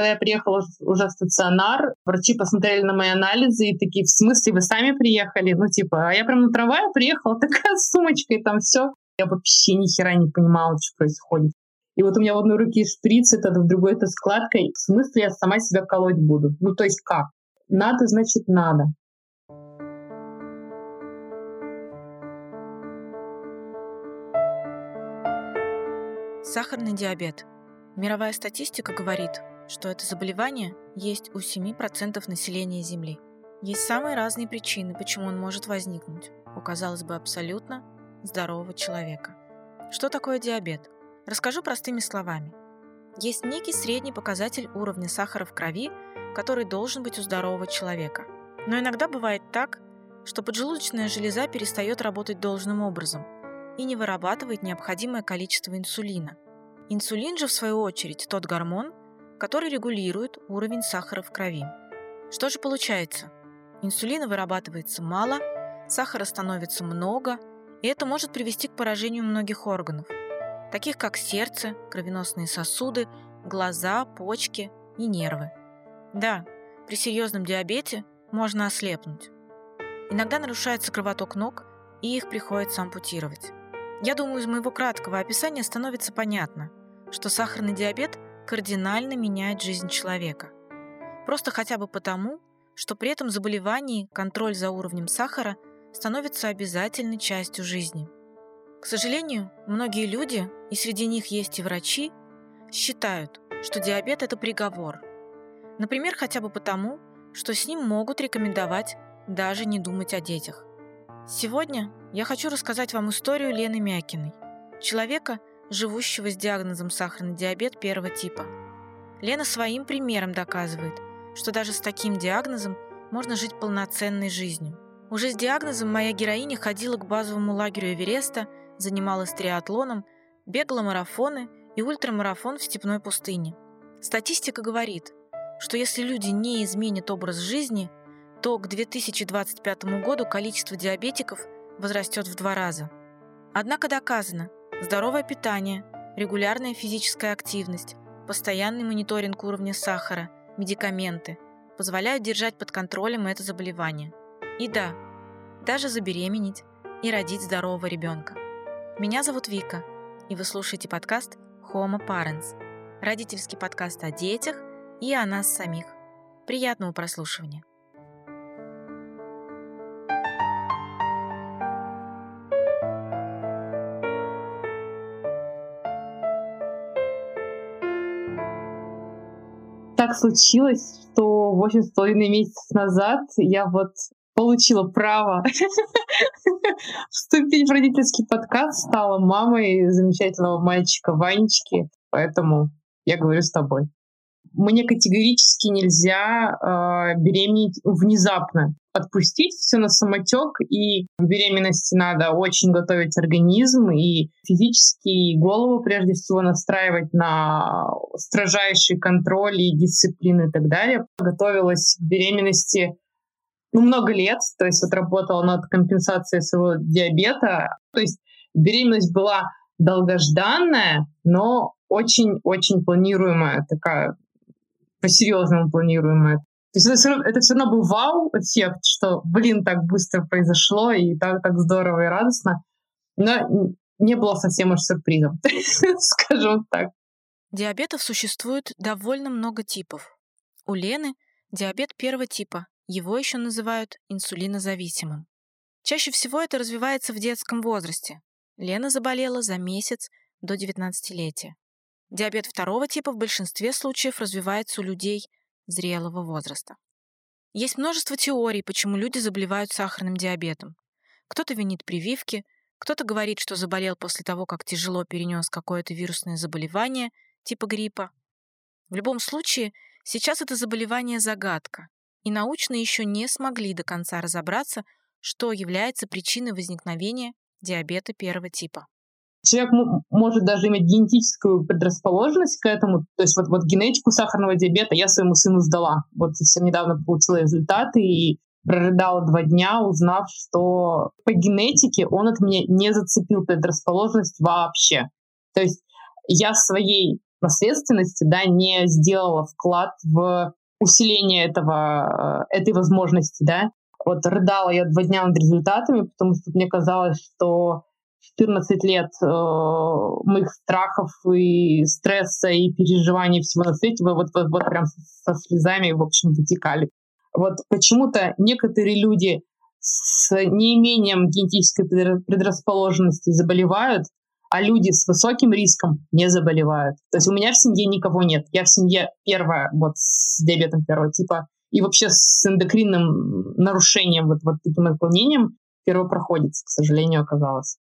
когда я приехала уже в стационар, врачи посмотрели на мои анализы и такие, в смысле, вы сами приехали? Ну, типа, а я прям на трамвае приехала, такая с сумочкой, там все. Я вообще ни хера не понимала, что происходит. И вот у меня в одной руке шприц, это в другой это складкой. В смысле я сама себя колоть буду? Ну, то есть как? Надо, значит, надо. Сахарный диабет. Мировая статистика говорит, что это заболевание есть у 7% населения Земли. Есть самые разные причины, почему он может возникнуть у, казалось бы, абсолютно здорового человека. Что такое диабет? Расскажу простыми словами. Есть некий средний показатель уровня сахара в крови, который должен быть у здорового человека. Но иногда бывает так, что поджелудочная железа перестает работать должным образом – и не вырабатывает необходимое количество инсулина. Инсулин же, в свою очередь, тот гормон, который регулирует уровень сахара в крови. Что же получается? Инсулина вырабатывается мало, сахара становится много, и это может привести к поражению многих органов, таких как сердце, кровеносные сосуды, глаза, почки и нервы. Да, при серьезном диабете можно ослепнуть. Иногда нарушается кровоток ног, и их приходится ампутировать. Я думаю, из моего краткого описания становится понятно, что сахарный диабет кардинально меняет жизнь человека. Просто хотя бы потому, что при этом заболевании контроль за уровнем сахара становится обязательной частью жизни. К сожалению, многие люди, и среди них есть и врачи, считают, что диабет – это приговор. Например, хотя бы потому, что с ним могут рекомендовать даже не думать о детях. Сегодня я хочу рассказать вам историю Лены Мякиной, человека, живущего с диагнозом сахарный диабет первого типа. Лена своим примером доказывает, что даже с таким диагнозом можно жить полноценной жизнью. Уже с диагнозом моя героиня ходила к базовому лагерю Эвереста, занималась триатлоном, бегала марафоны и ультрамарафон в степной пустыне. Статистика говорит, что если люди не изменят образ жизни, то к 2025 году количество диабетиков – возрастет в два раза. Однако доказано, здоровое питание, регулярная физическая активность, постоянный мониторинг уровня сахара, медикаменты позволяют держать под контролем это заболевание. И да, даже забеременеть и родить здорового ребенка. Меня зовут Вика, и вы слушаете подкаст Homo Parents, родительский подкаст о детях и о нас самих. Приятного прослушивания! Так случилось, что восемь с половиной месяцев назад я вот получила право вступить в родительский подкаст, стала мамой замечательного мальчика Ванечки, поэтому я говорю с тобой мне категорически нельзя э, беременеть внезапно. Отпустить все на самотек, и в беременности надо очень готовить организм и физически, и голову прежде всего настраивать на строжайший контроль и дисциплину и так далее. Готовилась к беременности ну, много лет, то есть вот работала над компенсацией своего диабета. То есть беременность была долгожданная, но очень-очень планируемая такая по-серьезному планируем это. То есть это все, равно, это все равно был вау-эффект, что, блин, так быстро произошло и так, так здорово и радостно. Но не было совсем уж сюрпризом, скажем так. Диабетов существует довольно много типов. У Лены диабет первого типа, его еще называют инсулинозависимым. Чаще всего это развивается в детском возрасте. Лена заболела за месяц до 19-летия. Диабет второго типа в большинстве случаев развивается у людей зрелого возраста. Есть множество теорий, почему люди заболевают сахарным диабетом. Кто-то винит прививки, кто-то говорит, что заболел после того, как тяжело перенес какое-то вирусное заболевание, типа гриппа. В любом случае, сейчас это заболевание загадка, и научно еще не смогли до конца разобраться, что является причиной возникновения диабета первого типа. Человек может даже иметь генетическую предрасположенность к этому. То есть вот, вот генетику сахарного диабета я своему сыну сдала. Вот совсем недавно получила результаты и прорыдала два дня, узнав, что по генетике он от меня не зацепил предрасположенность вообще. То есть я своей наследственности, да, не сделала вклад в усиление этого, э, этой возможности, да. Вот рыдала я два дня над результатами, потому что мне казалось, что 14 лет э, моих страхов и стресса и переживаний всего на свете вот, вот, вот прям со слезами, в общем, вытекали. Вот почему-то некоторые люди с неимением генетической предрасположенности заболевают, а люди с высоким риском не заболевают. То есть у меня в семье никого нет. Я в семье первая вот с диабетом первого типа и вообще с эндокринным нарушением, вот, вот таким отклонением первопроходец, к сожалению, оказалось.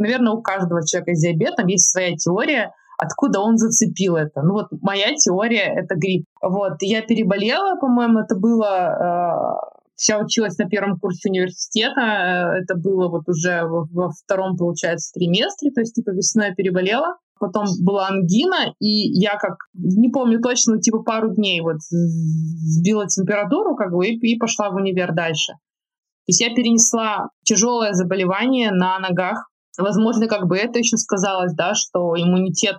Наверное, у каждого человека с диабетом есть своя теория, откуда он зацепил это. Ну вот моя теория — это грипп. Вот, я переболела, по-моему, это было... Э, вся училась на первом курсе университета, э, это было вот уже во, во втором, получается, триместре, то есть типа весной я переболела. Потом была ангина, и я как, не помню точно, типа пару дней вот сбила температуру как бы и, и пошла в универ дальше. То есть я перенесла тяжелое заболевание на ногах. Возможно, как бы это еще сказалось, да, что иммунитет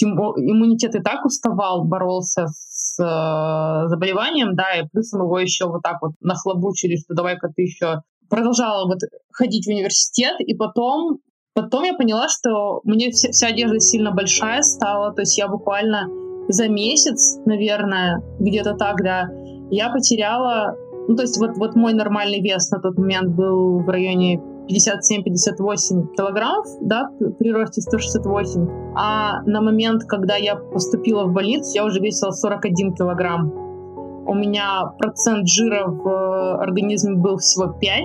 иммунитет и так уставал, боролся с э, заболеванием, да, и плюсом его еще вот так вот нахлобучили, что давай-ка ты еще продолжала вот ходить в университет, и потом, потом я поняла, что мне вся, вся одежда сильно большая стала, то есть я буквально за месяц, наверное, где-то так, да, я потеряла, ну, то есть вот, вот мой нормальный вес на тот момент был в районе 57-58 килограммов, да, при росте 168. А на момент, когда я поступила в больницу, я уже весила 41 килограмм. У меня процент жира в э, организме был всего 5.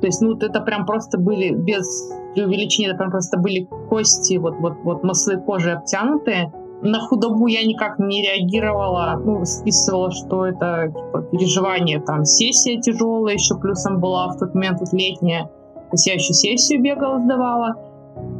То есть, ну, вот это прям просто были, без преувеличения, это прям просто были кости, вот, вот, вот маслы кожи обтянутые. На худобу я никак не реагировала, ну, списывала, что это типа, переживание, там, сессия тяжелая еще плюсом была в тот момент, вот летняя. Я еще сессию бегала, сдавала.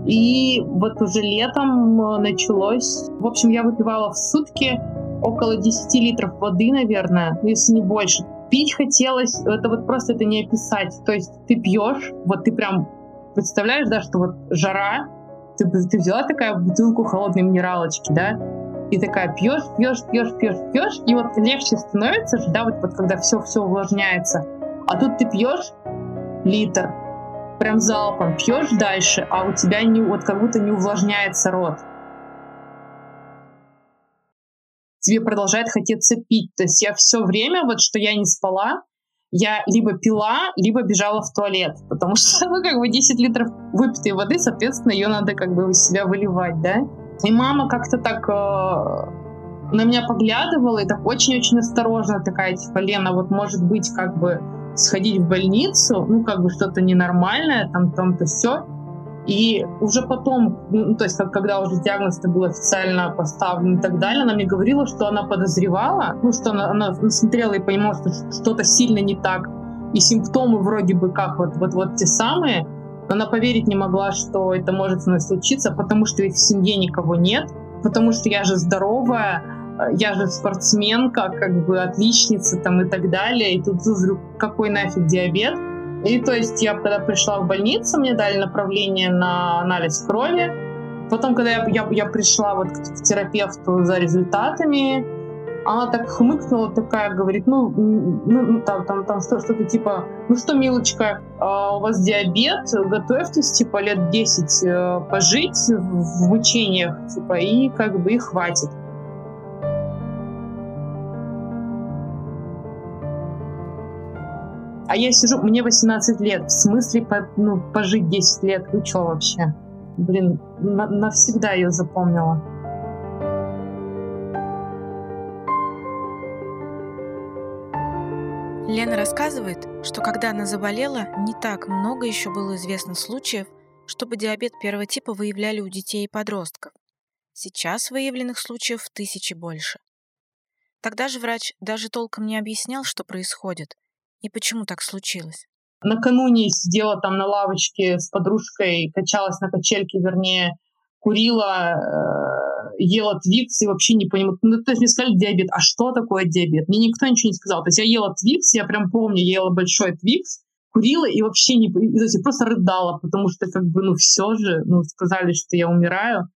И вот уже летом э, началось... В общем, я выпивала в сутки около 10 литров воды, наверное, если не больше. Пить хотелось, это вот просто это не описать. То есть ты пьешь, вот ты прям представляешь, да, что вот жара, ты, ты взяла такая бутылку холодной минералочки, да, и такая пьешь, пьешь, пьешь, пьешь, пьешь, и вот легче становится да, вот, вот когда все-все увлажняется. А тут ты пьешь литр, прям залпом пьешь дальше, а у тебя не, вот как будто не увлажняется рот. Тебе продолжает хотеться пить. То есть я все время, вот что я не спала, я либо пила, либо бежала в туалет, потому что, ну, как бы 10 литров выпитой воды, соответственно, ее надо как бы у себя выливать, да. И мама как-то так э, на меня поглядывала и так очень-очень осторожно такая, типа, Лена, вот может быть, как бы сходить в больницу, ну, как бы что-то ненормальное, там, там-то все. И уже потом, ну, то есть, когда уже диагноз был официально поставлен и так далее, она мне говорила, что она подозревала, ну, что она, она смотрела и понимала, что что-то сильно не так. И симптомы вроде бы как вот, вот, вот те самые, но она поверить не могла, что это может со мной случиться, потому что ведь в семье никого нет, потому что я же здоровая, я же спортсменка, как бы отличница там и так далее, и тут говорю, какой нафиг диабет? И то есть я когда пришла в больницу, мне дали направление на анализ крови. Потом, когда я, я, я пришла вот к, к терапевту за результатами, она так хмыкнула, такая, говорит, ну, ну, ну там, там, там что, что-то типа, ну что, милочка, а у вас диабет, готовьтесь, типа, лет 10 э, пожить в мучениях, типа, и как бы и хватит. А я сижу, мне 18 лет. В смысле по, ну, пожить 10 лет? Вы что вообще? Блин, на, навсегда ее запомнила. Лена рассказывает, что когда она заболела, не так много еще было известно случаев, чтобы диабет первого типа выявляли у детей и подростков. Сейчас выявленных случаев в тысячи больше. Тогда же врач даже толком не объяснял, что происходит – и почему так случилось? Накануне сидела там на лавочке с подружкой, качалась на качельке, вернее, курила, э, ела твикс и вообще не понимала. Ну, то есть мне сказали диабет. А что такое диабет? Мне никто ничего не сказал. То есть я ела твикс, я прям помню, я ела большой твикс, курила и вообще не... То есть просто рыдала, потому что как бы, ну, все же, ну, сказали, что я умираю.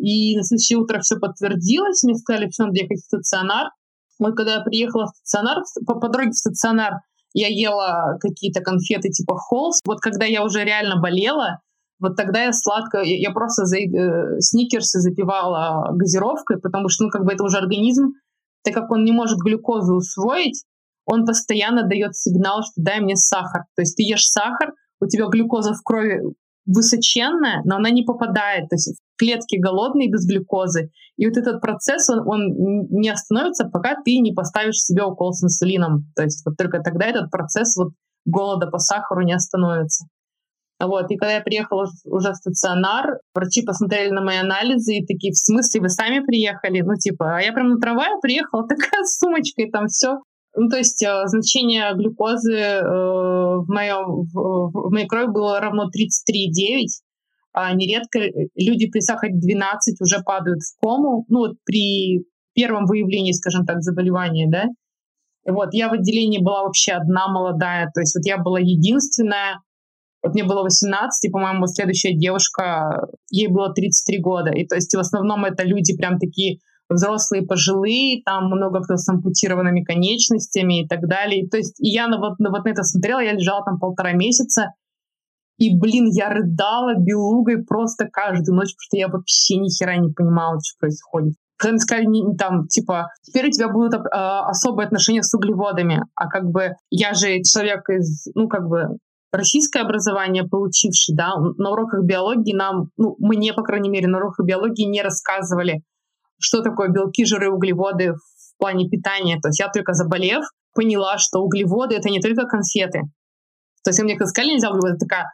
И на следующее утро все подтвердилось, мне сказали, все, надо ехать в стационар. Вот когда я приехала в стационар, по, по дороге в стационар я ела какие-то конфеты типа холст. Вот когда я уже реально болела, вот тогда я сладко, я просто за, э, сникерсы запивала газировкой, потому что, ну, как бы это уже организм, так как он не может глюкозу усвоить, он постоянно дает сигнал, что дай мне сахар. То есть ты ешь сахар, у тебя глюкоза в крови высоченная, но она не попадает. То есть клетки голодные без глюкозы. И вот этот процесс, он, он не остановится, пока ты не поставишь себе укол с инсулином. То есть вот только тогда этот процесс вот голода по сахару не остановится. Вот. И когда я приехала уже в стационар, врачи посмотрели на мои анализы и такие, в смысле, вы сами приехали? Ну, типа, а я прям на трамвае приехала, такая с сумочкой, там все. Ну, то есть э, значение глюкозы э, в, моем, в, в моей крови было равно 33,9, а нередко люди при сахаре 12 уже падают в кому, ну, вот при первом выявлении, скажем так, заболевания, да. Вот, я в отделении была вообще одна молодая, то есть вот я была единственная, вот мне было 18, и, по-моему, следующая девушка, ей было 33 года. И то есть в основном это люди прям такие взрослые, пожилые, там много кто с ампутированными конечностями и так далее. То есть я на, вот, на, вот на это смотрела, я лежала там полтора месяца, и, блин, я рыдала белугой просто каждую ночь, потому что я вообще ни хера не понимала, что происходит. Когда мне сказали, не, там, типа, теперь у тебя будут э, особые отношения с углеводами, а как бы я же человек из, ну, как бы, российское образование получивший, да, на уроках биологии нам, ну, мне, по крайней мере, на уроках биологии не рассказывали, что такое белки, жиры, углеводы в плане питания. То есть я только заболев, поняла, что углеводы — это не только конфеты. То есть мне сказали, нельзя углеводы, такая,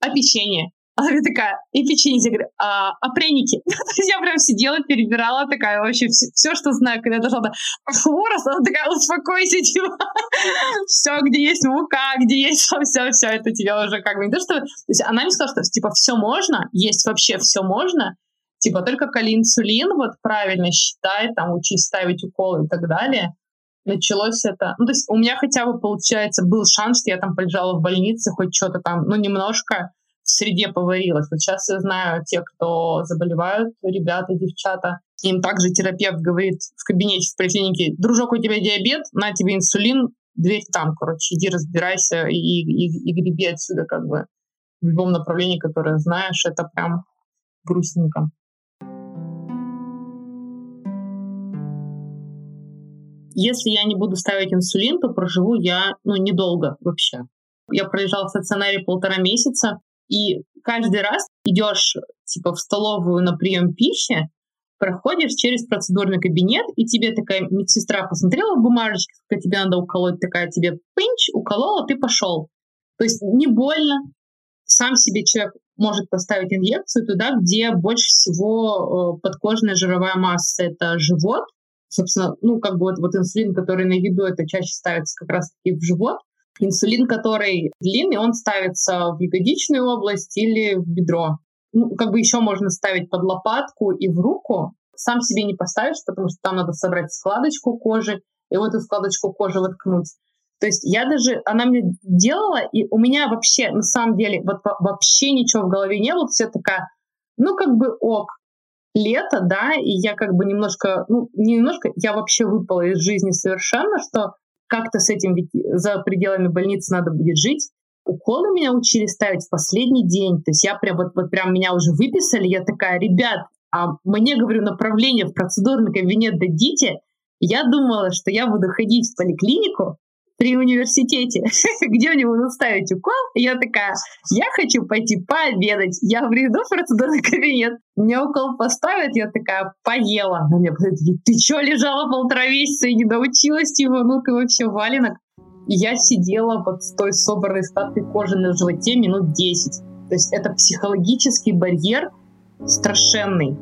а печенье? Она такая, и печенье, я говорю, а, а пряники? я прям сидела, перебирала такая вообще все, все что знаю, когда я дошла до хворост, она такая, успокойся, типа, все, где есть мука, где есть все, все, это тебе уже как бы не то, что... То есть она мне сказала, что типа все можно, есть вообще все можно, типа только коли инсулин, вот правильно считай, там учись ставить уколы и так далее, началось это... Ну, то есть у меня хотя бы, получается, был шанс, что я там полежала в больнице, хоть что-то там, ну, немножко, в среде поварилась. Вот сейчас я знаю те, кто заболевают, ребята, девчата, им также терапевт говорит в кабинете в поликлинике, дружок, у тебя диабет, на тебе инсулин, дверь там, короче, иди разбирайся и, и, и греби отсюда как бы в любом направлении, которое знаешь, это прям грустненько. Если я не буду ставить инсулин, то проживу я ну, недолго вообще. Я пролежала в стационаре полтора месяца, и каждый раз идешь типа в столовую на прием пищи, проходишь через процедурный кабинет, и тебе такая медсестра посмотрела в бумажечке, сколько тебе надо уколоть, такая тебе пинч, уколола, ты пошел. То есть не больно, сам себе человек может поставить инъекцию туда, где больше всего э, подкожная жировая масса. Это живот, собственно, ну, как бы вот, вот инсулин, который на еду, это чаще ставится как раз-таки в живот. Инсулин, который длинный, он ставится в ягодичную область или в бедро. Ну, как бы еще можно ставить под лопатку и в руку. Сам себе не поставишь, потому что там надо собрать складочку кожи и вот эту складочку кожи воткнуть. То есть я даже, она мне делала, и у меня вообще, на самом деле, вот вообще ничего в голове не было. Все такая, ну, как бы ок, лето, да, и я как бы немножко, ну, не немножко, я вообще выпала из жизни совершенно, что как-то с этим ведь за пределами больницы надо будет жить. Уколы меня учили ставить в последний день. То есть я прям вот, вот прям меня уже выписали. Я такая, ребят, а мне, говорю, направление в процедурный кабинет дадите. Я думала, что я буду ходить в поликлинику, при университете, где мне будут ставить укол. Я такая, я хочу пойти пообедать. Я приду в процедурный кабинет, мне укол поставят, я такая, поела. На меня такие, ты что, лежала полтора месяца и не научилась его? Ну ты вообще валенок. И я сидела под с той собранной статкой кожи на животе минут 10. То есть это психологический барьер страшенный.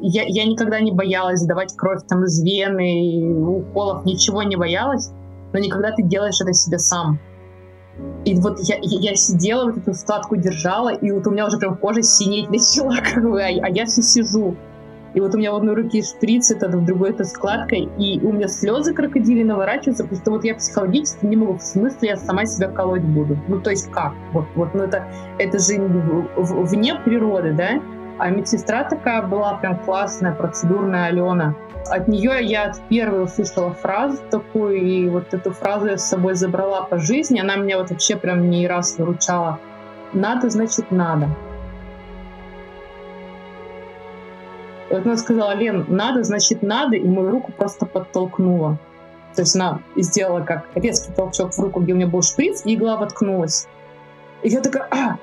Я, я никогда не боялась давать кровь там из вены, уколов, ничего не боялась но не когда ты делаешь это себе сам. И вот я, я, сидела, вот эту складку держала, и вот у меня уже прям кожа синеть начала, как бы, а, а я все сижу. И вот у меня в одной руке шприц, это в другой это складка, и у меня слезы крокодили наворачиваются, потому что вот я психологически не могу, в смысле я сама себя колоть буду. Ну, то есть как? Вот, вот ну это, это же вне природы, да? А медсестра такая была прям классная, процедурная Алена. От нее я первой услышала фразу такую, и вот эту фразу я с собой забрала по жизни. Она меня вот вообще прям не раз выручала. Надо, значит, надо. И вот она сказала, Лен, надо, значит, надо, и мою руку просто подтолкнула. То есть она сделала как резкий толчок в руку, где у меня был шприц, и игла воткнулась. И я такая, а!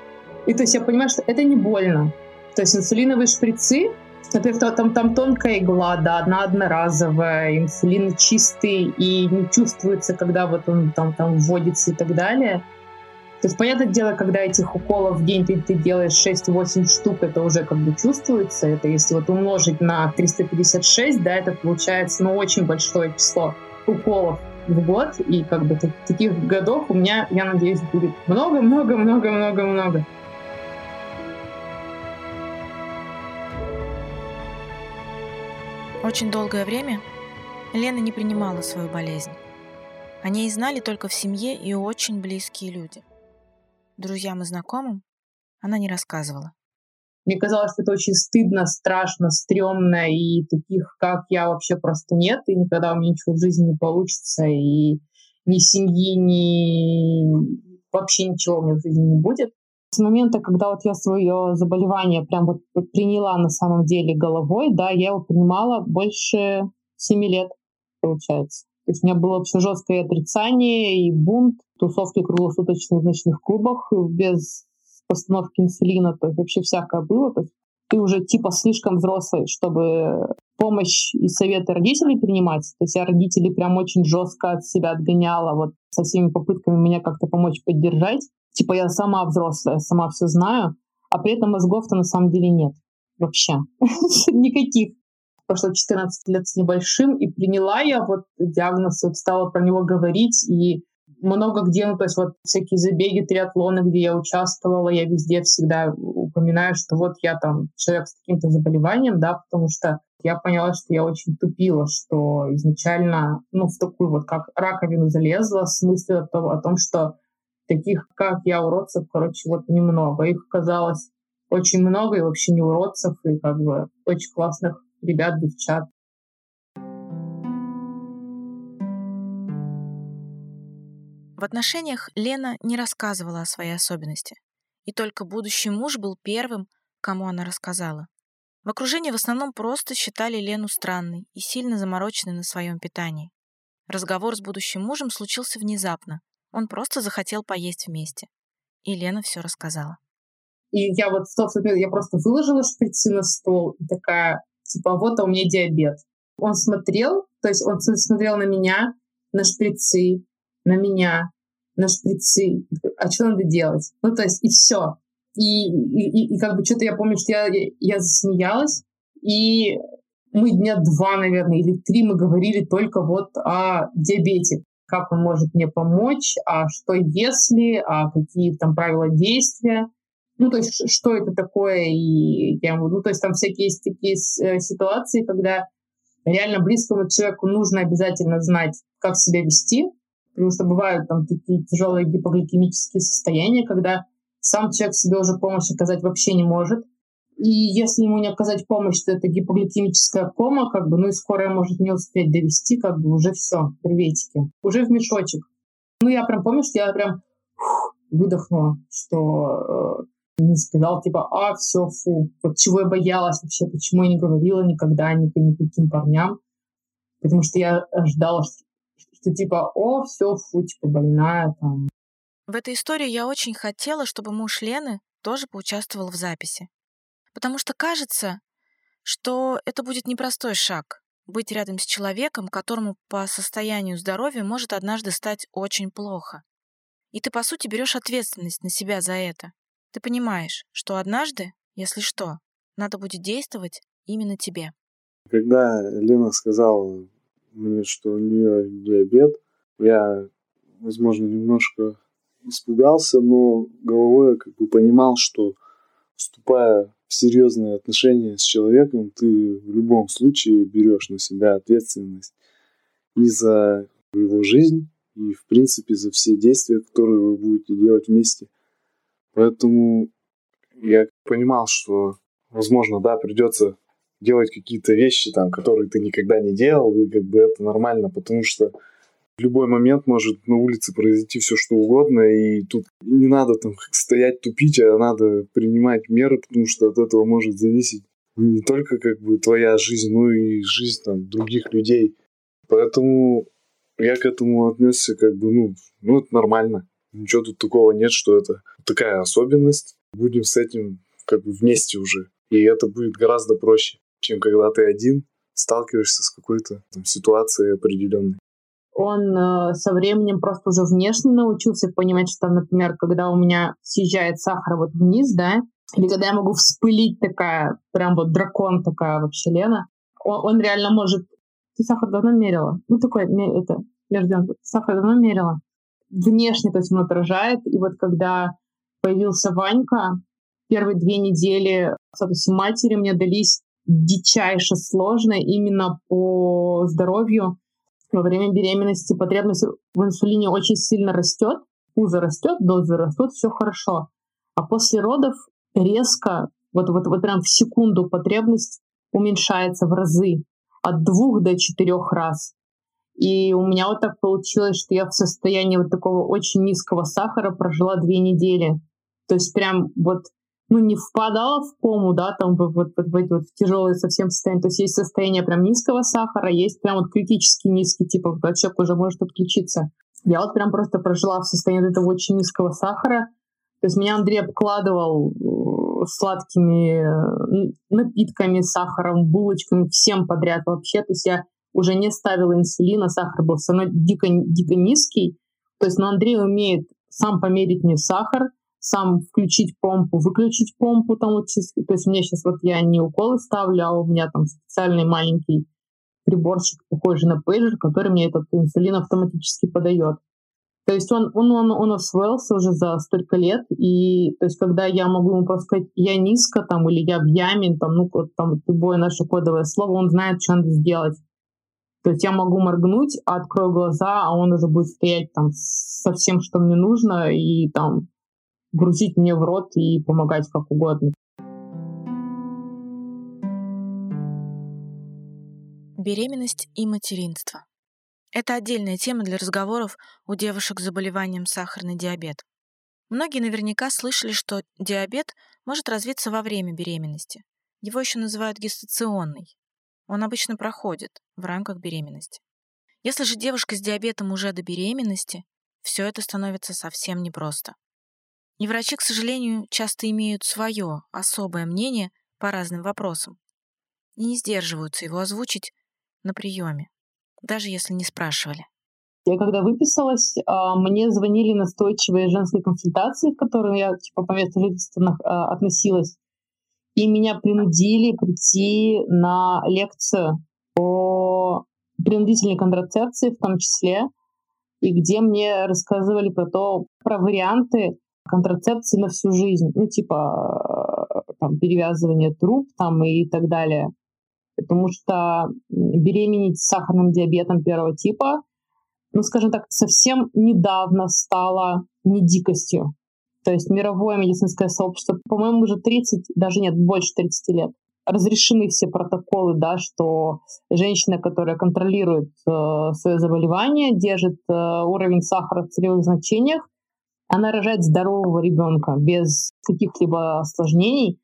И то есть я понимаю, что это не больно. То есть инсулиновые шприцы, например, там, там тонкая игла, да, одна одноразовая, инсулин чистый и не чувствуется, когда вот он там, там вводится и так далее. То есть, понятное дело, когда этих уколов в день ты, ты делаешь 6-8 штук, это уже как бы чувствуется. Это если вот умножить на 356, да, это получается, ну, очень большое число уколов в год. И как бы таких годов у меня, я надеюсь, будет много-много-много-много-много. Очень долгое время Лена не принимала свою болезнь. О ней знали только в семье и очень близкие люди. Друзьям и знакомым она не рассказывала. Мне казалось, это очень стыдно, страшно, стрёмно, и таких, как я, вообще просто нет, и никогда у меня ничего в жизни не получится, и ни семьи, ни вообще ничего у меня в жизни не будет с момента, когда вот я свое заболевание прям вот приняла на самом деле головой, да, я его принимала больше семи лет, получается. То есть у меня было вообще жесткое отрицание и бунт, тусовки в круглосуточных ночных клубах без постановки инсулина, то есть вообще всякое было. То есть ты уже типа слишком взрослый, чтобы помощь и советы родителей принимать. То есть я родителей прям очень жестко от себя отгоняла вот со всеми попытками меня как-то помочь поддержать типа я сама взрослая, сама все знаю, а при этом мозгов-то на самом деле нет вообще. Никаких. Прошло 14 лет с небольшим, и приняла я вот диагноз, вот стала про него говорить, и много где, ну, то есть вот всякие забеги, триатлоны, где я участвовала, я везде всегда упоминаю, что вот я там человек с каким-то заболеванием, да, потому что я поняла, что я очень тупила, что изначально, ну, в такую вот как раковину залезла с мыслью о том, о том что таких, как я, уродцев, короче, вот немного. Их оказалось очень много, и вообще не уродцев, и как бы очень классных ребят, девчат. В отношениях Лена не рассказывала о своей особенности. И только будущий муж был первым, кому она рассказала. В окружении в основном просто считали Лену странной и сильно замороченной на своем питании. Разговор с будущим мужем случился внезапно, он просто захотел поесть вместе. И Лена все рассказала. И я вот, собственно, я просто выложила шприцы на стол и такая, типа, вот а у меня диабет. Он смотрел, то есть он смотрел на меня, на шприцы, на меня, на шприцы. А что надо делать? Ну, то есть, и все. И, и, и, как бы что-то я помню, что я, я засмеялась, и мы дня два, наверное, или три мы говорили только вот о диабете как он может мне помочь, а что если, а какие там правила действия. Ну, то есть, что это такое, и я, ну, то есть, там всякие есть такие э, ситуации, когда реально близкому человеку нужно обязательно знать, как себя вести, потому что бывают там такие тяжелые гипогликемические состояния, когда сам человек себе уже помощь оказать вообще не может, и если ему не оказать помощь, то это гипогликемическая кома, как бы, ну и скорая может не успеть довести, как бы уже все, приветики. Уже в мешочек. Ну, я прям помню, что я прям фух, выдохнула, что э, не сказал, типа, а, все, фу, вот чего я боялась вообще, почему я не говорила никогда ни, ни каким парням, потому что я ждала, что, что типа, о, все, фу, типа, больная там. В этой истории я очень хотела, чтобы муж Лены тоже поучаствовал в записи. Потому что кажется, что это будет непростой шаг — быть рядом с человеком, которому по состоянию здоровья может однажды стать очень плохо. И ты, по сути, берешь ответственность на себя за это. Ты понимаешь, что однажды, если что, надо будет действовать именно тебе. Когда Лена сказала мне, что у нее диабет, я, возможно, немножко испугался, но головой я как бы понимал, что вступая серьезные отношения с человеком, ты в любом случае берешь на себя ответственность и за его жизнь, и, в принципе, за все действия, которые вы будете делать вместе. Поэтому я понимал, что, возможно, да, придется делать какие-то вещи, там, которые ты никогда не делал, и как бы это нормально, потому что в любой момент может на улице произойти все что угодно, и тут не надо там стоять тупить, а надо принимать меры, потому что от этого может зависеть не только как бы твоя жизнь, но и жизнь там других людей. Поэтому я к этому отнесся как бы, ну, ну это нормально. Ничего тут такого нет, что это такая особенность. Будем с этим как бы вместе уже. И это будет гораздо проще, чем когда ты один сталкиваешься с какой-то там, ситуацией определенной. Он э, со временем просто уже внешне научился понимать, что, например, когда у меня съезжает сахар вот вниз, да, или когда я могу вспылить такая, прям вот дракон такая вообще Лена, он, он реально может... Ты сахар давно мерила? Ну, такой, это, между сахар давно мерила? Внешне, то есть он отражает. И вот когда появился Ванька, первые две недели статусе матери мне дались дичайше сложно именно по здоровью. Во время беременности потребность в инсулине очень сильно растет, пузо растет, дозы растут, все хорошо. А после родов резко, вот, вот, вот прям в секунду потребность уменьшается в разы от двух до четырех раз. И у меня вот так получилось, что я в состоянии вот такого очень низкого сахара прожила две недели. То есть прям вот ну, не впадала в кому, да, там вот, вот, вот в вот тяжелые совсем состояния. То есть есть состояние прям низкого сахара, есть прям вот критически низкий, типа, вот человек уже может отключиться. Я вот прям просто прожила в состоянии этого очень низкого сахара. То есть меня Андрей обкладывал э, сладкими э, напитками, сахаром, булочками, всем подряд вообще. То есть я уже не ставила инсулина, сахар был все равно дико, дико низкий. То есть, но Андрей умеет сам померить мне сахар, сам включить помпу, выключить помпу, там вот, то есть у меня сейчас вот я не уколы ставлю, а у меня там специальный маленький приборчик, похожий на пейджер, который мне этот инсулин автоматически подает. То есть он, он, он, он освоился уже за столько лет, и то есть когда я могу ему просто сказать, я низко там, или я в яме, там, ну, там любое наше кодовое слово, он знает, что надо сделать. То есть я могу моргнуть, открою глаза, а он уже будет стоять там со всем, что мне нужно, и там грузить мне в рот и помогать как угодно. Беременность и материнство. Это отдельная тема для разговоров у девушек с заболеванием сахарный диабет. Многие наверняка слышали, что диабет может развиться во время беременности. Его еще называют гестационный. Он обычно проходит в рамках беременности. Если же девушка с диабетом уже до беременности, все это становится совсем непросто. И врачи, к сожалению, часто имеют свое особое мнение по разным вопросам и не сдерживаются его озвучить на приеме, даже если не спрашивали. Я когда выписалась, а, мне звонили настойчивые женские консультации, к которым я типа, по месту жительства а, относилась, и меня принудили прийти на лекцию по принудительной контрацепции в том числе, и где мне рассказывали про то, про варианты контрацепции на всю жизнь, ну, типа там, перевязывание труб там, и так далее. Потому что беременеть с сахарным диабетом первого типа, ну, скажем так, совсем недавно стало не дикостью. То есть мировое медицинское сообщество, по-моему, уже 30, даже нет, больше 30 лет, разрешены все протоколы, да, что женщина, которая контролирует э, свое заболевание, держит э, уровень сахара в целевых значениях, она рожает здорового ребенка без каких-либо осложнений.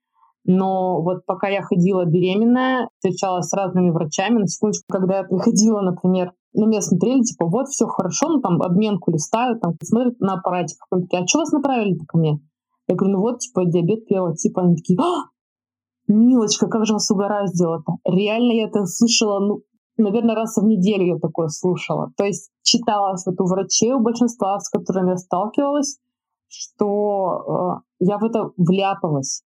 Но вот пока я ходила беременная, встречалась с разными врачами, на секундочку, когда я приходила, например, на меня смотрели, типа, вот, все хорошо, ну, там, обменку листают, там, смотрят на аппарате, каком такие, а что вас направили-то ко мне? Я говорю, ну вот, типа, диабет первого типа. Они такие, а, милочка, как же вас угораздило-то? Реально я это слышала, ну, наверное, раз в неделю я такое слушала. То есть читалась вот у врачей, у большинства, с которыми я сталкивалась, что э, я в это вляпалась.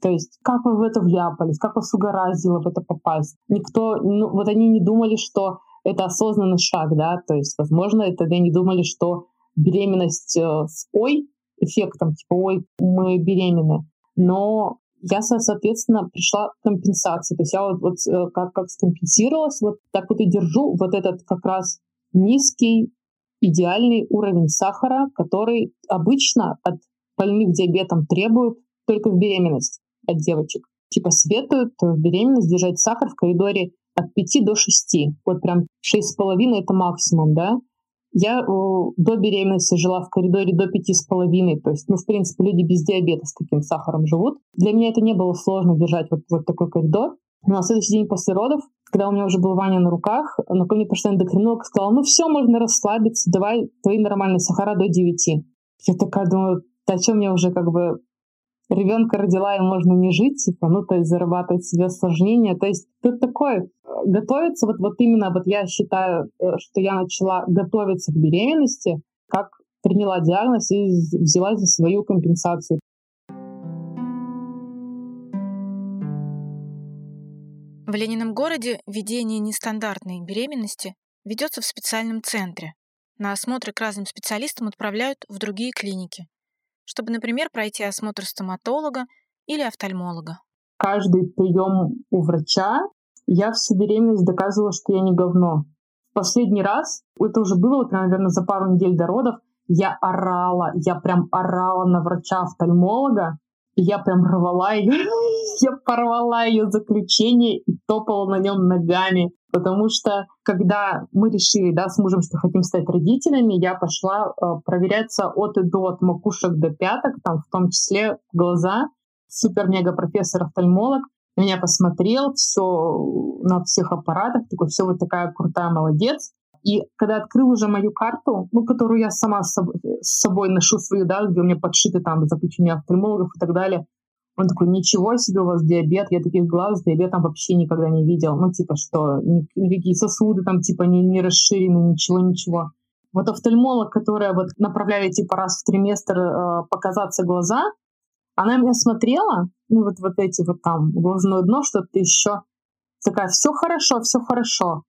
То есть как вы в это вляпались, как вас угораздило в это попасть. Никто, ну, вот они не думали, что это осознанный шаг, да, то есть, возможно, это они думали, что беременность э, с ой эффектом, типа, ой, мы беременны. Но я, соответственно, пришла к компенсации. То есть я вот, вот э, как, как скомпенсировалась, вот так вот и держу вот этот как раз низкий идеальный уровень сахара, который обычно от больных диабетом требуют только в беременность от девочек. Типа советуют в беременность держать сахар в коридоре от 5 до 6. Вот прям 6,5 это максимум, да? Я э, до беременности жила в коридоре до 5,5. То есть, ну, в принципе, люди без диабета с таким сахаром живут. Для меня это не было сложно держать вот, вот такой коридор. Но на следующий день после родов, когда у меня уже был Ваня на руках, на ко мне пришла эндокринолог и сказала, ну все, можно расслабиться, давай твои нормальные сахара до 9. Я такая думаю, да что мне уже как бы ребенка родила, и можно не жить, типа, ну, то есть зарабатывать себе осложнения. То есть тут такое, готовиться, вот, вот именно вот я считаю, э, что я начала готовиться к беременности, как приняла диагноз и взяла за свою компенсацию. В Ленином городе ведение нестандартной беременности ведется в специальном центре. На осмотры к разным специалистам отправляют в другие клиники, чтобы, например, пройти осмотр стоматолога или офтальмолога. Каждый прием у врача я всю беременность доказывала, что я не говно. В последний раз, это уже было, вот, наверное, за пару недель до родов, я орала, я прям орала на врача-офтальмолога, я прям рвала ее, я порвала ее заключение и топала на нем ногами. Потому что, когда мы решили да, с мужем, что хотим стать родителями, я пошла э, проверяться от и до, от макушек до пяток, там в том числе глаза. Супер-мега-профессор-офтальмолог меня посмотрел, все на всех аппаратах, такой, все, вот такая крутая молодец. И когда открыл уже мою карту, ну, которую я сама с собой, с собой ношу свою, да, где у меня подшиты там заключения офтальмологов и так далее, он такой, ничего себе у вас диабет, я таких глаз с диабетом вообще никогда не видел. Ну, типа, что, никакие сосуды там, типа, не, не расширены, ничего, ничего. Вот офтальмолог, которая вот направляли, типа, раз в триместр э, показаться глаза, она меня смотрела, ну, вот, вот эти вот там, глазное дно, что-то еще. Такая, все хорошо, все хорошо.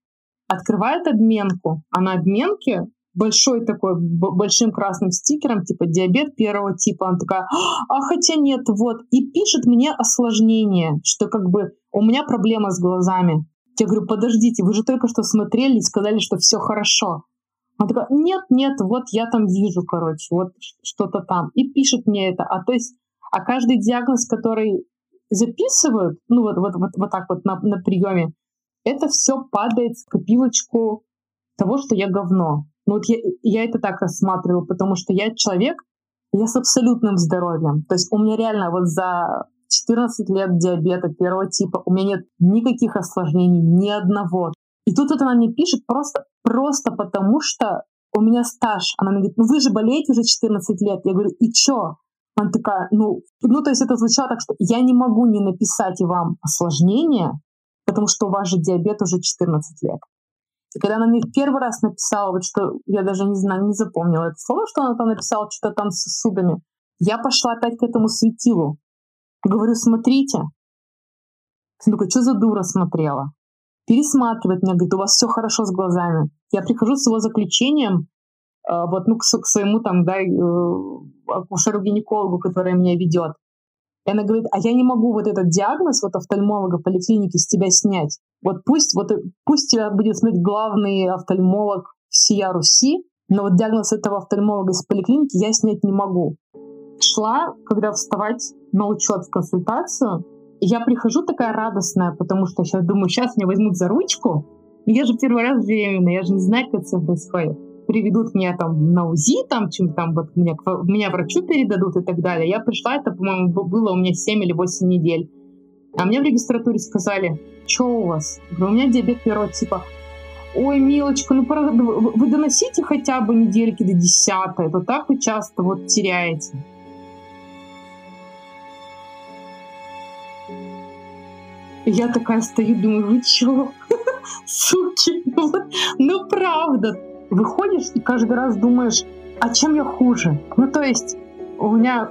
Открывает обменку, а на обменке большой такой, большим красным стикером, типа диабет первого типа. Она такая, а хотя нет, вот. И пишет мне осложнение, что как бы у меня проблема с глазами. Я говорю, подождите, вы же только что смотрели и сказали, что все хорошо. Она такая, нет, нет, вот я там вижу, короче, вот что-то там. И пишет мне это. А то есть, а каждый диагноз, который записывают, ну вот, вот, вот, вот так вот на, на приеме, это все падает в копилочку того, что я говно. Ну вот я, я это так рассматривала, потому что я человек, я с абсолютным здоровьем. То есть у меня реально вот за 14 лет диабета первого типа, у меня нет никаких осложнений, ни одного. И тут вот она мне пишет просто, просто потому что у меня стаж. Она мне говорит, ну вы же болеете уже 14 лет. Я говорю, и чё? Она такая, ну, ну, то есть это звучало так, что я не могу не написать вам осложнение, потому что у вас же диабет уже 14 лет. И когда она мне первый раз написала, вот что я даже не знаю, не запомнила это слово, что она там написала, что-то там с сосудами, я пошла опять к этому светилу. Говорю, смотрите. Она такой, что за дура смотрела? Пересматривает меня, говорит, у вас все хорошо с глазами. Я прихожу с его заключением, э, вот, ну, к, к своему там, да, э, акушеру-гинекологу, который меня ведет. И она говорит, а я не могу вот этот диагноз вот офтальмолога в поликлинике с тебя снять. Вот пусть, вот, пусть тебя будет смотреть главный офтальмолог всея Руси, но вот диагноз этого офтальмолога из поликлиники я снять не могу. Шла, когда вставать на учет в консультацию, я прихожу такая радостная, потому что сейчас думаю, сейчас меня возьмут за ручку. Я же первый раз беременна, я же не знаю, как это происходит приведут меня там на УЗИ, там, чем там вот меня, меня врачу передадут и так далее. Я пришла, это, по-моему, было у меня 7 или 8 недель. А мне в регистратуре сказали, что у вас? Говорю, у меня диабет первого типа. Ой, милочка, ну вы доносите хотя бы недельки до десятой, то так вы часто вот теряете. я такая стою, думаю, вы чё? Суки, ну, ну правда, выходишь и каждый раз думаешь, а чем я хуже? Ну, то есть у меня,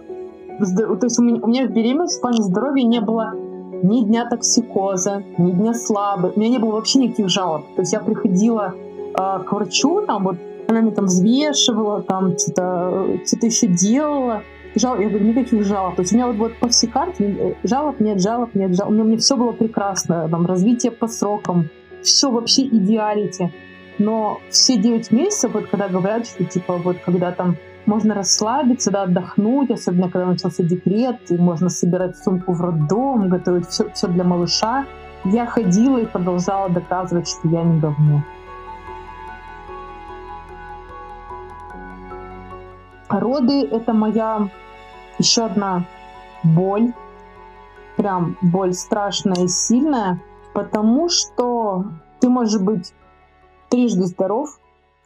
то есть у меня, у меня в беременности в плане здоровья не было ни дня токсикоза, ни дня слабы. У меня не было вообще никаких жалоб. То есть я приходила э, к врачу, там вот она меня там взвешивала, там что-то что еще делала. Жал, я говорю, никаких жалоб. То есть у меня вот, вот по всей карте э, жалоб нет, жалоб нет, жалоб. У меня, у меня все было прекрасно. Там, развитие по срокам, все вообще идеалите. Но все 9 месяцев, вот когда говорят, что типа вот когда там можно расслабиться, да, отдохнуть, особенно когда начался декрет, и можно собирать сумку в роддом, готовить все, все для малыша. Я ходила и продолжала доказывать, что я не говно. Роды — это моя еще одна боль, прям боль страшная и сильная, потому что ты можешь быть трижды здоров.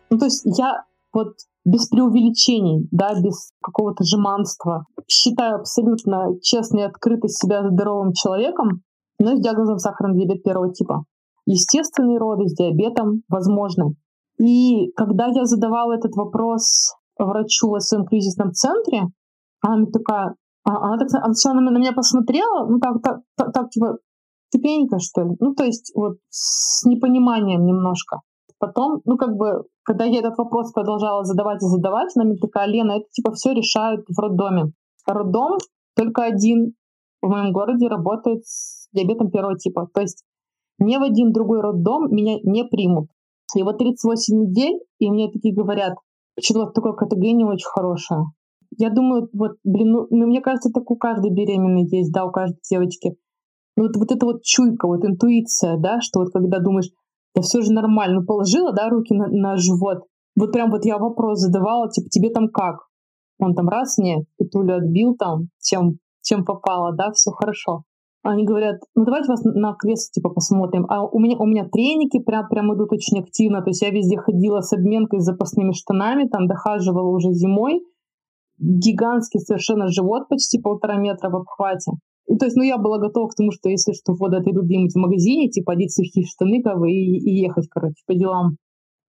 Ну, то есть я вот без преувеличений, да, без какого-то жеманства. Считаю абсолютно честно и открыто себя здоровым человеком, но с диагнозом сахарный диабет первого типа. Естественные роды с диабетом возможны. И когда я задавала этот вопрос врачу в своем кризисном центре, она такая, а, она так она все на меня посмотрела, ну так, так, так, так типа, ты пенька, что ли? Ну, то есть вот с непониманием немножко. Потом, ну, как бы, когда я этот вопрос продолжала задавать и задавать, она мне такая, Лена, это типа все решают в роддоме. Роддом только один в моем городе работает с диабетом первого типа. То есть ни в один другой роддом меня не примут. И вот 38 недель, и мне такие говорят, что вас такое не очень хорошее. Я думаю, вот, блин, ну, ну, мне кажется, так у каждой беременной есть, да, у каждой девочки. Ну, вот, вот эта вот чуйка, вот интуиция, да, что вот когда думаешь, да все же нормально, положила, да, руки на, на живот. Вот прям вот я вопрос задавала, типа, тебе там как? Он там раз мне петулю отбил там, чем, чем попало, да, все хорошо. Они говорят, ну давайте вас на крест типа посмотрим. А у меня, у меня треники прям, прям идут очень активно. То есть я везде ходила с обменкой с запасными штанами, там дохаживала уже зимой. Гигантский совершенно живот, почти полтора метра в обхвате. И, то есть, ну, я была готова к тому, что если что, вот отойду где-нибудь в магазине, типа, одеть сухие штаны, как бы, и, и ехать, короче, по делам.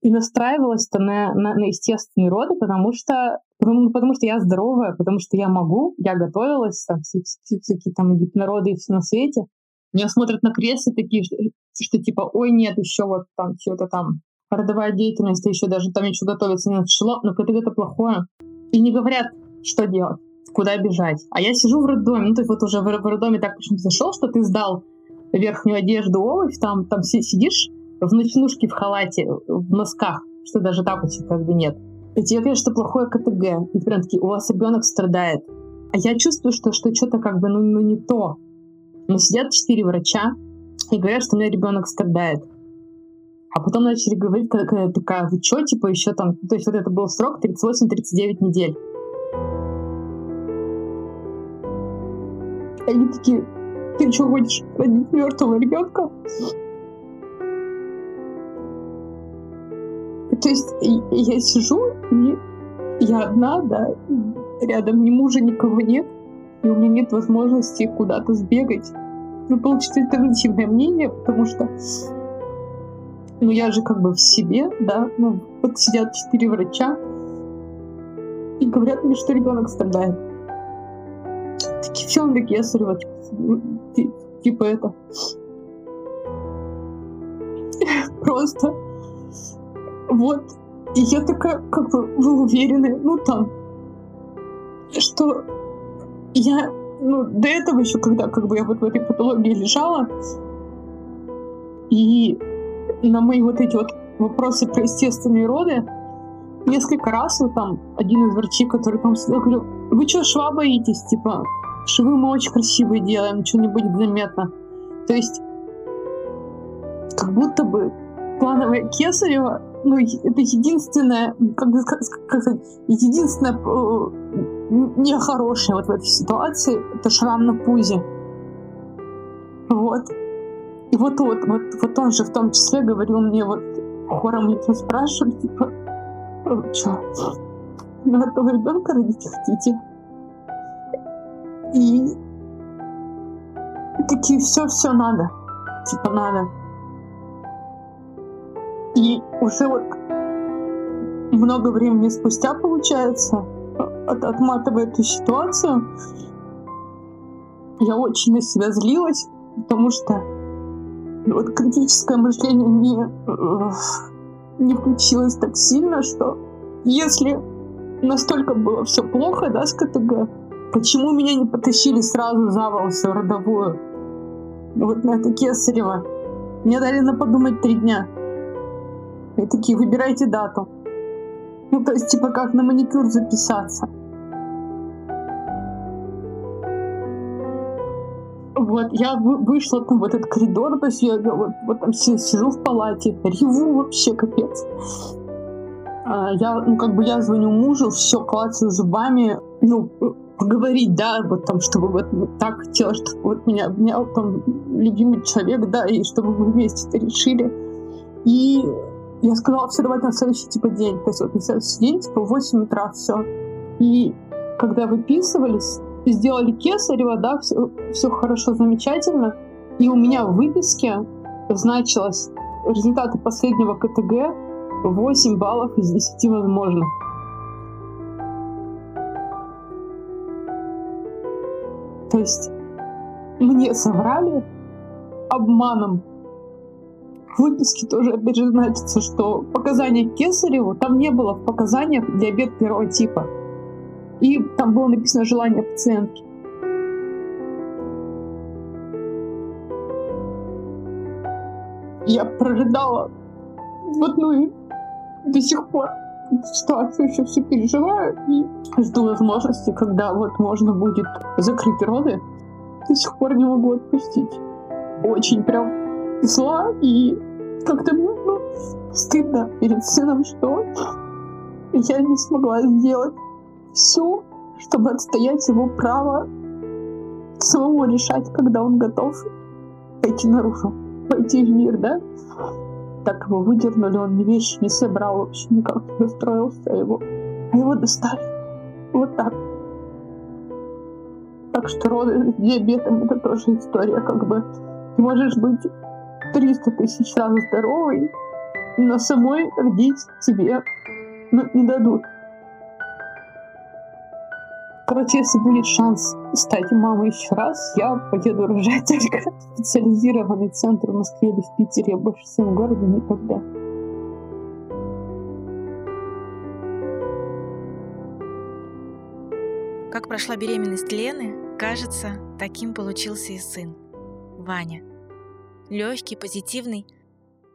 И настраивалась-то на, на, на естественные роды, потому что, потому, потому что я здоровая, потому что я могу, я готовилась, там, все, всякие там гипнороды и все на свете. Меня смотрят на кресле такие, что, что типа, ой, нет, еще вот там что-то там, родовая деятельность, еще даже там еще готовиться не начало, но это, это плохое. И не говорят, что делать куда бежать. А я сижу в роддоме, ну, то есть вот уже в, в роддоме так почему-то зашел, что ты сдал верхнюю одежду, обувь, там, там сидишь в ночнушке, в халате, в носках, что даже тапочек как бы нет. И тебе говорят, что плохое КТГ. И прям такие, у вас ребенок страдает. А я чувствую, что, что что-то как бы, ну, ну не то. Но сидят четыре врача и говорят, что у меня ребенок страдает. А потом начали говорить, я такая, вы что, типа, еще там, то есть вот это был срок 38-39 недель. Они такие, ты что, хочешь родить мертвого ребенка? То есть я сижу, и я одна, да, рядом ни мужа, никого нет, и у меня нет возможности куда-то сбегать, ну, получить альтернативное мнение, потому что ну, я же как бы в себе, да, ну, вот сидят четыре врача и говорят мне, что ребенок страдает фильмы Гессерева, типа это. Просто вот. И я такая, как бы, вы уверены, ну там, что я, ну, до этого еще, когда как бы я вот в этой патологии лежала, и на мои вот эти вот вопросы про естественные роды, несколько раз вот там один из врачей, который там сидел, говорил, вы что, шва боитесь? Типа, швы мы очень красивые делаем, ничего не будет заметно. То есть, как будто бы плановая кесарева, ну, это единственное, как, сказать, единственное э, нехорошее вот в этой ситуации, это шрам на пузе. Вот. И вот, вот, вот, вот он же в том числе говорил мне, вот хором мне спрашивали, типа, что, на этого ребенка родить хотите? И такие, все-все надо. Типа надо. И уже вот много времени спустя, получается, от, отматывая эту ситуацию, я очень на себя злилась, потому что вот критическое мышление не, э, не включилось так сильно, что если настолько было все плохо, да, с КТГ, Почему меня не потащили сразу за волосы в родовую? Вот на это кесарево. Мне дали на подумать три дня. И такие, выбирайте дату. Ну, то есть, типа, как на маникюр записаться. Вот, я вышла там в этот коридор, то есть я, я вот, вот там сижу в палате, реву вообще капец. А, я, ну, как бы я звоню мужу, все, клацаю зубами, ну, поговорить, да, вот там, чтобы вот так хотела, чтобы вот меня обнял там любимый человек, да, и чтобы мы вместе это решили. И я сказала, все, давайте на следующий, типа, день. То есть вот на следующий день, типа, в 8 утра все. И когда выписывались, сделали кесарево, да, все, все хорошо, замечательно. И у меня в выписке значилось результаты последнего КТГ 8 баллов из 10 возможных. То есть мне соврали обманом. В выписке тоже опять же значится, что показания Кесареву там не было в показаниях диабет первого типа. И там было написано желание пациентки. Я прорыдала. Вот ну и до сих пор ситуацию еще все переживаю и жду возможности, когда вот можно будет закрыть роды. До сих пор не могу отпустить. Очень прям зла и как-то ну, стыдно перед сыном, что я не смогла сделать все, чтобы отстоять его право самому решать, когда он готов пойти наружу, пойти в мир, да? Так его выдернули, он ни вещи не собрал вообще никак, не устроился, а его, а его достали. Вот так. Так что роды с диабетом это тоже история, как бы ты можешь быть 300 тысяч раз здоровый, но самой родить тебе ну, не дадут. Короче, если будет шанс стать мамой еще раз, я поеду рожать только в специализированный центр в Москве или в Питере. Я больше в своем городе никогда. Как прошла беременность Лены, кажется, таким получился и сын, Ваня. Легкий, позитивный,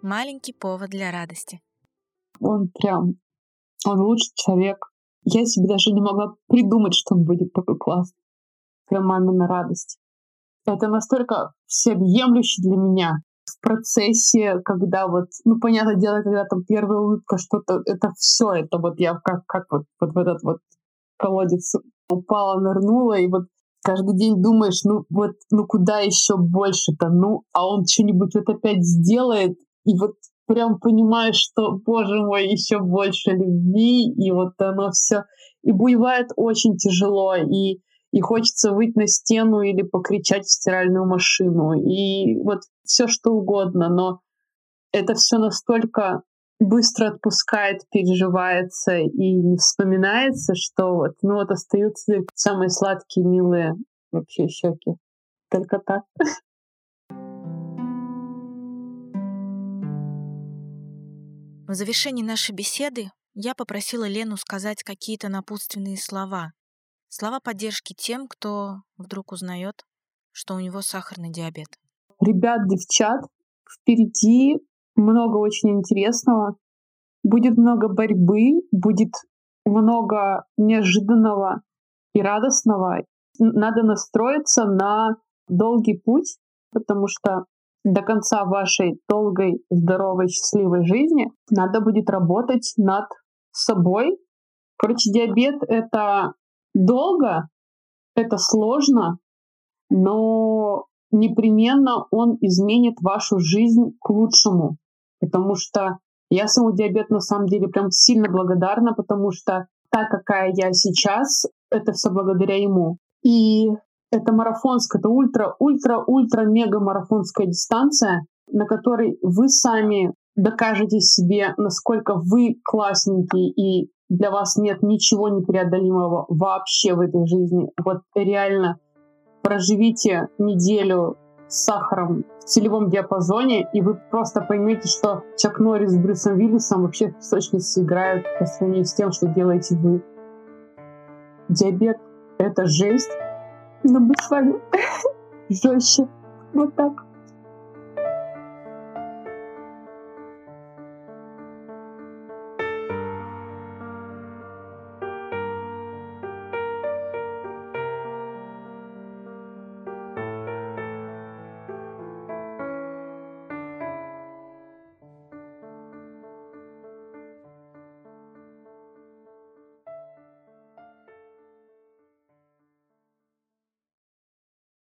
маленький повод для радости. Он прям, он лучший человек, я себе даже не могла придумать, что он будет такой классный. Прям мамина радость. Это настолько всеобъемлюще для меня в процессе, когда вот, ну, понятное дело, когда там первая улыбка, что-то, это все, это вот я как, как вот, вот в этот вот колодец упала, нырнула, и вот каждый день думаешь, ну вот, ну куда еще больше-то, ну, а он что-нибудь вот опять сделает, и вот прям понимаешь, что, боже мой, еще больше любви, и вот оно все. И бывает очень тяжело, и, и хочется выйти на стену или покричать в стиральную машину, и вот все что угодно, но это все настолько быстро отпускает, переживается и не вспоминается, что вот, ну вот остаются самые сладкие, милые вообще щеки. Только так. В завершении нашей беседы я попросила Лену сказать какие-то напутственные слова. Слова поддержки тем, кто вдруг узнает, что у него сахарный диабет. Ребят, девчат, впереди много очень интересного. Будет много борьбы, будет много неожиданного и радостного. Надо настроиться на долгий путь, потому что до конца вашей долгой, здоровой, счастливой жизни надо будет работать над собой. Короче, диабет — это долго, это сложно, но непременно он изменит вашу жизнь к лучшему. Потому что я самому диабет на самом деле прям сильно благодарна, потому что та, какая я сейчас, это все благодаря ему. И это марафонская, это ультра-ультра-ультра-мега-марафонская дистанция, на которой вы сами докажете себе, насколько вы классненький и для вас нет ничего непреодолимого вообще в этой жизни. Вот реально проживите неделю с сахаром в целевом диапазоне, и вы просто поймете, что Чак Норрис с Брюсом Виллисом вообще в точности играют по сравнению с тем, что делаете вы. Диабет Это жесть. Но мы с вами жестче. Вот так.